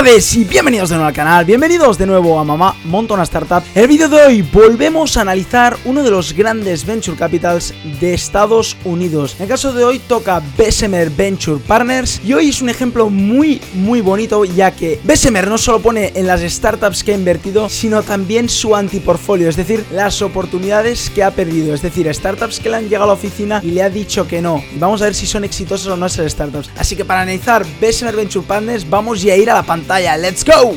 y bienvenidos de nuevo al canal, bienvenidos de nuevo a Mamá Monta una Startup. En el vídeo de hoy volvemos a analizar uno de los grandes Venture Capitals de Estados Unidos. En el caso de hoy toca Bessemer Venture Partners y hoy es un ejemplo muy muy bonito ya que Bessemer no solo pone en las startups que ha invertido, sino también su antiportfolio, es decir, las oportunidades que ha perdido, es decir, startups que le han llegado a la oficina y le ha dicho que no. Vamos a ver si son exitosas o no esas startups. Así que para analizar Bessemer Venture Partners vamos ya a ir a la pantalla. ¡Let's go!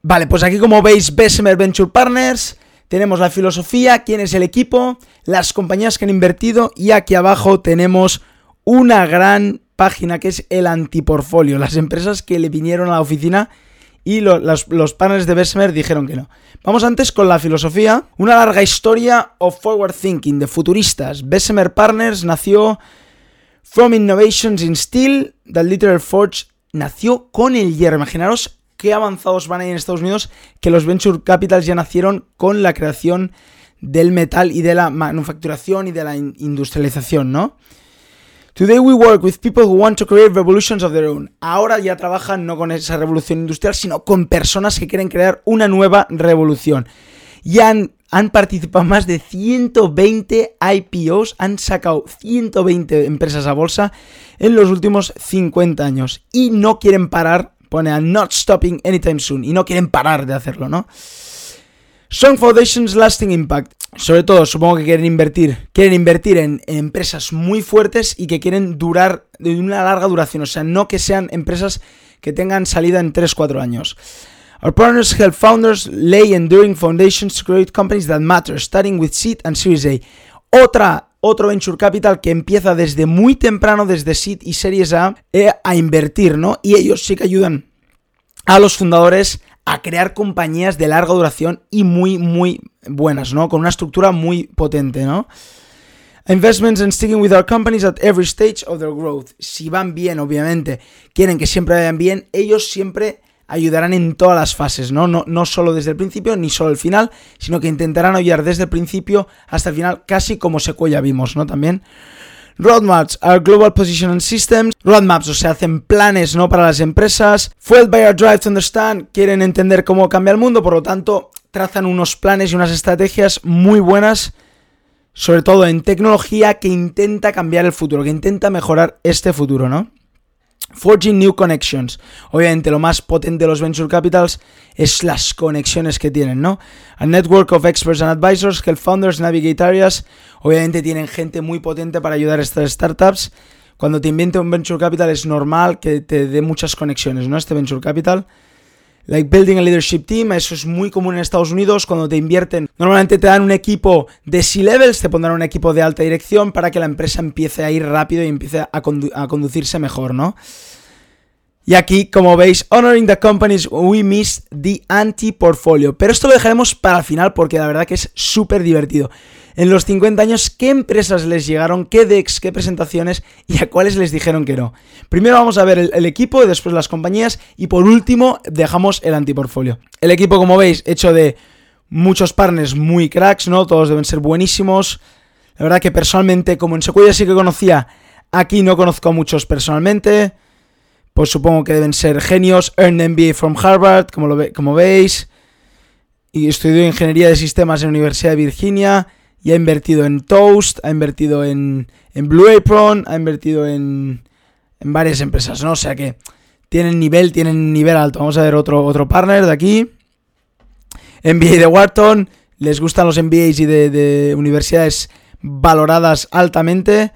Vale, pues aquí como veis, Bessemer Venture Partners. Tenemos la filosofía, quién es el equipo, las compañías que han invertido y aquí abajo tenemos una gran página que es el antiportfolio, las empresas que le vinieron a la oficina y los, los partners de Bessemer dijeron que no. Vamos antes con la filosofía, una larga historia of forward thinking, de futuristas. Bessemer Partners nació from Innovations in Steel, that Literal Forge nació con el hierro. Imaginaros qué avanzados van ahí en Estados Unidos que los venture capitals ya nacieron con la creación del metal y de la manufacturación y de la industrialización, ¿no? Today we work with people who want to create revolutions of their own. Ahora ya trabajan no con esa revolución industrial, sino con personas que quieren crear una nueva revolución. Y han, han participado más de 120 IPOs, han sacado 120 empresas a bolsa en los últimos 50 años. Y no quieren parar, pone a not stopping anytime soon. Y no quieren parar de hacerlo, ¿no? Strong Foundations Lasting Impact. Sobre todo, supongo que quieren invertir. Quieren invertir en, empresas muy fuertes y que quieren durar de una larga duración. O sea, no que sean empresas que tengan salida en 3-4 años. Our partners help founders lay enduring foundations to create companies that matter, starting with seed and Series A. Otra, otro venture capital que empieza desde muy temprano, desde seed y Series A, eh, a invertir, ¿no? Y ellos sí que ayudan a los fundadores a crear compañías de larga duración y muy, muy buenas, ¿no? Con una estructura muy potente, ¿no? Investments and sticking with our companies at every stage of their growth. Si van bien, obviamente, quieren que siempre vayan bien, ellos siempre ayudarán en todas las fases, ¿no? No, no solo desde el principio ni solo el final, sino que intentarán ayudar desde el principio hasta el final, casi como Sequoia vimos, ¿no? También. Roadmaps are global position systems. Roadmaps, o sea, hacen planes no para las empresas. Fueled by our drive to understand, quieren entender cómo cambia el mundo, por lo tanto, trazan unos planes y unas estrategias muy buenas, sobre todo en tecnología que intenta cambiar el futuro, que intenta mejorar este futuro, ¿no? Forging New Connections. Obviamente lo más potente de los Venture Capitals es las conexiones que tienen, ¿no? A network of experts and advisors help founders navigate areas. Obviamente tienen gente muy potente para ayudar a estas startups. Cuando te invierte un Venture Capital es normal que te dé muchas conexiones, ¿no? Este Venture Capital. Like building a leadership team, eso es muy común en Estados Unidos cuando te invierten. Normalmente te dan un equipo de C-levels, te pondrán un equipo de alta dirección para que la empresa empiece a ir rápido y empiece a, conducirse mejor, ¿no? Y aquí, como veis, honoring the companies we missed the anti-portfolio. Pero esto lo dejaremos para el final porque la verdad que es súper divertido en los 50 años qué empresas les llegaron, qué DEX, qué presentaciones y a cuáles les dijeron que no. Primero vamos a ver el, equipo, después las compañías y por último dejamos el antiportfolio. El equipo, como veis, hecho de muchos partners muy cracks, ¿no? Todos deben ser buenísimos. La verdad que personalmente, como en Sequoia sí que conocía, aquí no conozco a muchos personalmente. Pues supongo que deben ser genios. Earned MBA from Harvard, como, lo como veis. Y estudió Ingeniería de Sistemas en la Universidad de Virginia y ha invertido en Toast, ha invertido en, en Blue Apron, ha invertido en, en varias empresas, ¿no? O sea que tienen nivel, tienen nivel alto. Vamos a ver otro, otro partner de aquí. MBA de Wharton, les gustan los MBAs y de, de universidades valoradas altamente.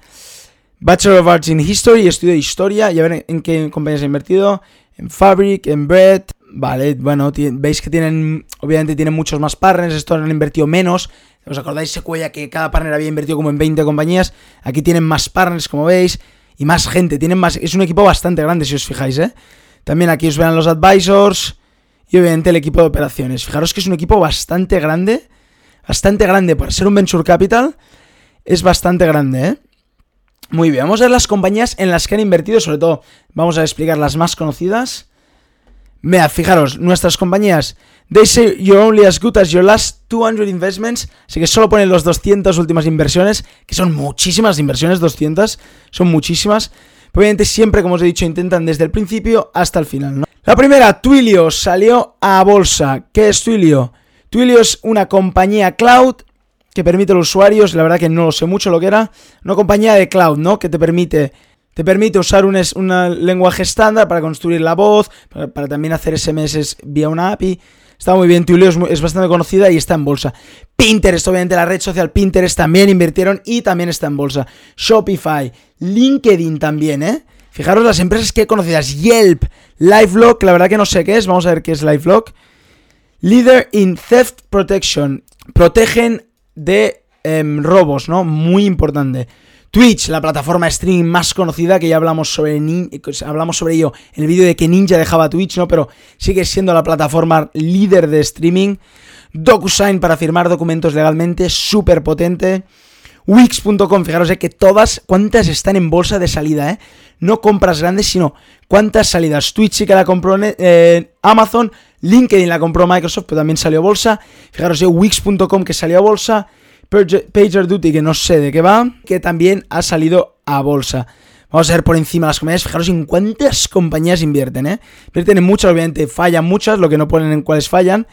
Bachelor of Arts in History, estudio de historia, ya ver en qué compañías ha invertido. En Fabric, en Bread, vale, bueno, veis que tienen, obviamente tienen muchos más partners, estos han invertido menos, ¿Os acordáis Sequoia que cada partner había invertido como en 20 compañías? Aquí tienen más partners, como veis, y más gente. Tienen más. Es un equipo bastante grande, si os fijáis, ¿eh? También aquí os verán los advisors y obviamente el equipo de operaciones. Fijaros que es un equipo bastante grande. Bastante grande. Para ser un venture capital, es bastante grande, ¿eh? Muy bien, vamos a ver las compañías en las que han invertido, sobre todo vamos a explicar las más conocidas. Vea, fijaros, nuestras compañías They say you're only as good as your last 200 investments. Así que solo ponen los 200 últimas inversiones, que son muchísimas inversiones, 200, son muchísimas. Obviamente siempre, como os he dicho, intentan desde el principio hasta el final, ¿no? La primera, Twilio, salió a bolsa. ¿Qué es Twilio? Twilio es una compañía cloud que permite a los usuarios, la verdad que no lo sé mucho lo que era, una compañía de cloud, ¿no? Que te permite te permite usar un, lenguaje estándar para construir la voz, para, también hacer SMS vía una API. Está muy bien, Twilio es, bastante conocida y está en bolsa. Pinterest, obviamente la red social Pinterest también invirtieron y también está en bolsa. Shopify, LinkedIn también, ¿eh? Fijaros las empresas que conocidas. Yelp, LifeLock, la verdad que no sé qué es, vamos a ver qué es LifeLock. Leader in Theft Protection, protegen de em, robos, ¿no? Muy importante. Twitch, la plataforma streaming más conocida, que ya hablamos sobre, hablamos sobre ello en el vídeo de que Ninja dejaba Twitch, ¿no? Pero sigue siendo la plataforma líder de streaming. DocuSign para firmar documentos legalmente, súper potente. Wix.com, fijaros eh, que todas, cuántas están en bolsa de salida, ¿eh? No compras grandes, sino cuántas salidas. Twitch sí que la compró eh, Amazon, LinkedIn la compró Microsoft, pero también salió a bolsa. Fijaros, eh, Wix.com que salió a bolsa. PagerDuty, que no sé de qué va, que también ha salido a bolsa. Vamos a ver por encima las compañías, fijaros en cuántas compañías invierten, ¿eh? Invierten en muchas, obviamente fallan muchas, lo que no ponen en cuáles fallan,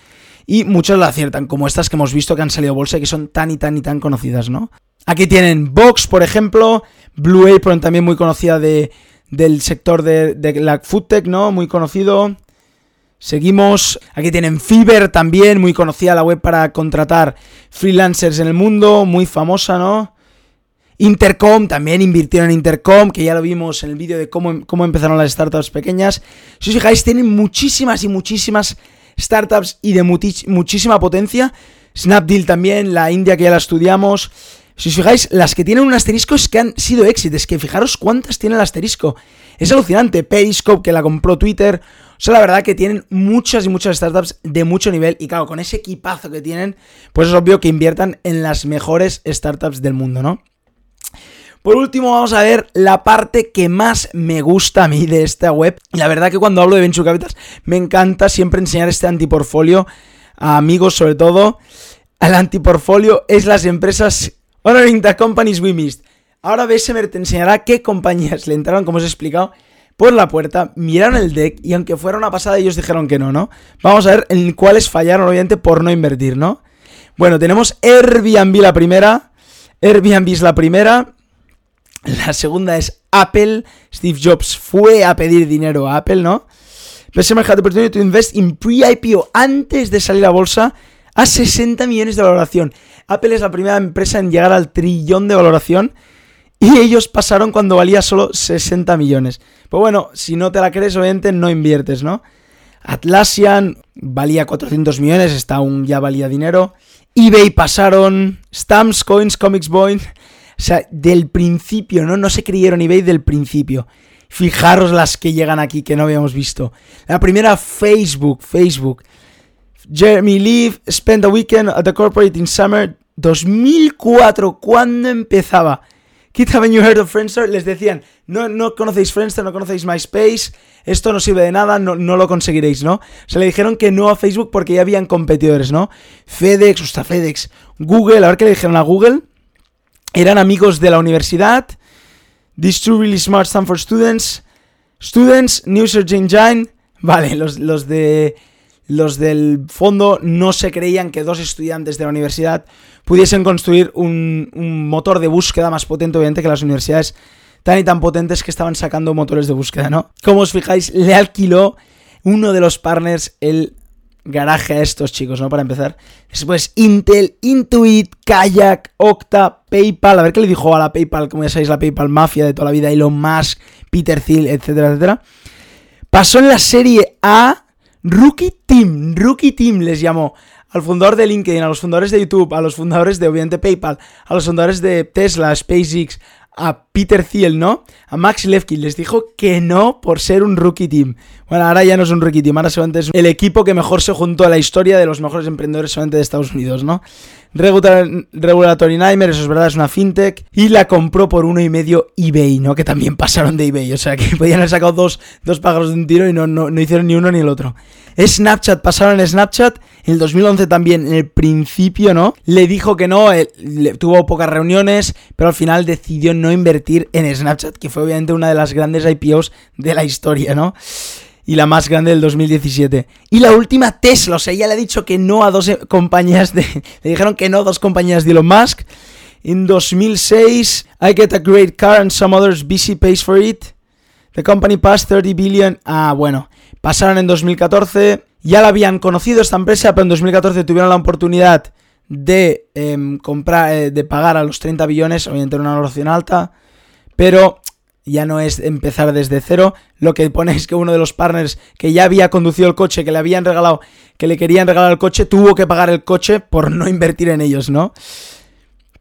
y muchas la aciertan, como estas que hemos visto que han salido a bolsa y que son tan y tan y tan conocidas, ¿no? Aquí tienen Vox, por ejemplo, Blue Apron, también muy conocida de, del sector de, de la foodtech, ¿no? Muy conocido. Seguimos, aquí tienen Fiverr también, muy conocida la web para contratar freelancers en el mundo, muy famosa, ¿no? Intercom, también invirtieron en Intercom, que ya lo vimos en el vídeo de cómo, cómo empezaron las startups pequeñas. Si os fijáis, tienen muchísimas y muchísimas startups y de muchísima potencia. Snapdeal también, la India que ya la estudiamos. Si os fijáis, las que tienen un asterisco es que han sido éxitos. Que fijaros cuántas tiene el asterisco. Es alucinante. Periscope, que la compró Twitter. Sea, la verdad que tienen muchas y muchas startups de mucho nivel y claro, con ese equipazo que tienen, pues es obvio que inviertan en las mejores startups del mundo, ¿no? Por último, vamos a ver la parte que más me gusta a mí de esta web. Y la verdad que cuando hablo de Venture Capitals me encanta siempre enseñar este antiportfolio a amigos, sobre todo. Al antiportfolio es las empresas Honoring the Companies We Missed. Ahora BSMR te enseñará qué compañías le entraron, como os he explicado, por la puerta, miraron el deck y aunque fuera una pasada ellos dijeron que no, ¿no? Vamos a ver en cuáles fallaron obviamente por no invertir, ¿no? Bueno, tenemos Airbnb la primera, Airbnb es la primera, la segunda es Apple, Steve Jobs fue a pedir dinero a Apple, ¿no? Bessemer had the opportunity to invest in pre-IPO antes de salir a bolsa a 60 millones de valoración. Apple es la primera empresa en llegar al trillón de valoración y ellos pasaron cuando valía solo 60 millones. Pues bueno, si no te la crees, obviamente no inviertes, ¿no? Atlassian valía 400 millones, está aún ya valía dinero. eBay pasaron, Stamps, Coins, Comics Boy. O sea, del principio, ¿no? No se creyeron eBay del principio. Fijaros las que llegan aquí que no habíamos visto. La primera, Facebook, Facebook. Jeremy Lee spent a weekend at the corporate in summer 2004. ¿Cuándo empezaba? Kid haven't you heard of Friendster? Les decían, no, no conocéis Friendster, no conocéis MySpace, esto no sirve de nada, no, no lo conseguiréis, ¿no? Se le dijeron que no a Facebook porque ya habían competidores, ¿no? FedEx, hasta FedEx, Google, a ver qué le dijeron a Google. Eran amigos de la universidad. These two really smart Stanford students. Students, New Search Engine. Vale, los, los de los del fondo no se creían que dos estudiantes de la universidad pudiesen construir un, motor de búsqueda más potente, obviamente, que las universidades tan y tan potentes que estaban sacando motores de búsqueda, ¿no? Como os fijáis, le alquiló uno de los partners el garaje a estos chicos, ¿no? Para empezar. Después Intel, Intuit, Kayak, Okta, PayPal. A ver qué le dijo a la PayPal, como ya sabéis, la PayPal mafia de toda la vida, Elon Musk, Peter Thiel, etcétera, etcétera. Pasó en la serie A Rookie Team, Rookie Team les llamó. Al fundador de LinkedIn, a los fundadores de YouTube, a los fundadores de obviamente PayPal, a los fundadores de Tesla, SpaceX, a Peter Thiel, ¿no? A Max Levky les dijo que no por ser un rookie team. Bueno, ahora ya no es un rookie team, ahora solamente es el equipo que mejor se juntó a la historia de los mejores emprendedores solamente de Estados Unidos, ¿no? Regulatory Nightmare, eso es verdad, es una fintech. Y la compró por uno y medio eBay, ¿no? Que también pasaron de eBay. O sea que podían haber sacado dos, dos pájaros de un tiro y no, no, no hicieron ni uno ni el otro. Snapchat, pasaron Snapchat En el 2011 también, en el principio, ¿no? Le dijo que no, tuvo pocas reuniones, pero al final decidió no invertir en Snapchat, que fue obviamente una de las grandes IPOs de la historia, ¿no? y la más grande del 2017. Y la última, Tesla. O sea, ya le ha dicho que no a dos eh, compañías de... Le dijeron que no a dos compañías de Elon Musk. En 2006, I get a great car and some others busy pays for it. The company passed 30 billion. Ah, bueno. Pasaron en 2014. Ya la habían conocido esta empresa, pero en 2014 tuvieron la oportunidad de em, comprar, eh, de pagar a los 30 billones, obviamente en una valoración alta. Pero ya no es empezar desde cero. Lo que pone es que uno de los partners que ya había conducido el coche, que le habían regalado, que le querían regalar el coche, tuvo que pagar el coche por no invertir en ellos, ¿no?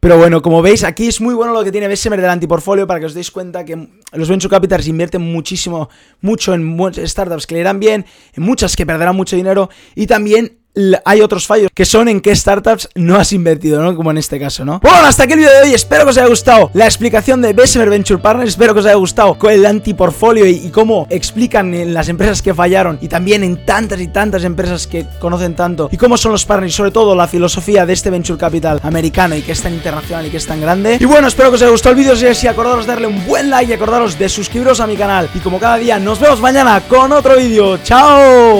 Pero bueno, como veis, aquí es muy bueno lo que tiene Bessemer del antiportfolio para que os deis cuenta que los venture capitals invierten muchísimo, mucho en startups que le irán bien, en muchas que perderán mucho dinero y también hay otros fallos que son en qué startups no has invertido, ¿no? Como en este caso, ¿no? Bueno, hasta aquí el vídeo de hoy. Espero que os haya gustado la explicación de Bessemer Venture Partners. Espero que os haya gustado con el antiportfolio y, y cómo explican en las empresas que fallaron y también en tantas y tantas empresas que conocen tanto y cómo son los partners y sobre todo la filosofía de este Venture Capital americano y que es tan internacional y que es tan grande. Y bueno, espero que os haya gustado el vídeo. Si es así, acordaros de darle un buen like y acordaros de suscribiros a mi canal. Y como cada día, nos vemos mañana con otro vídeo. ¡Chao!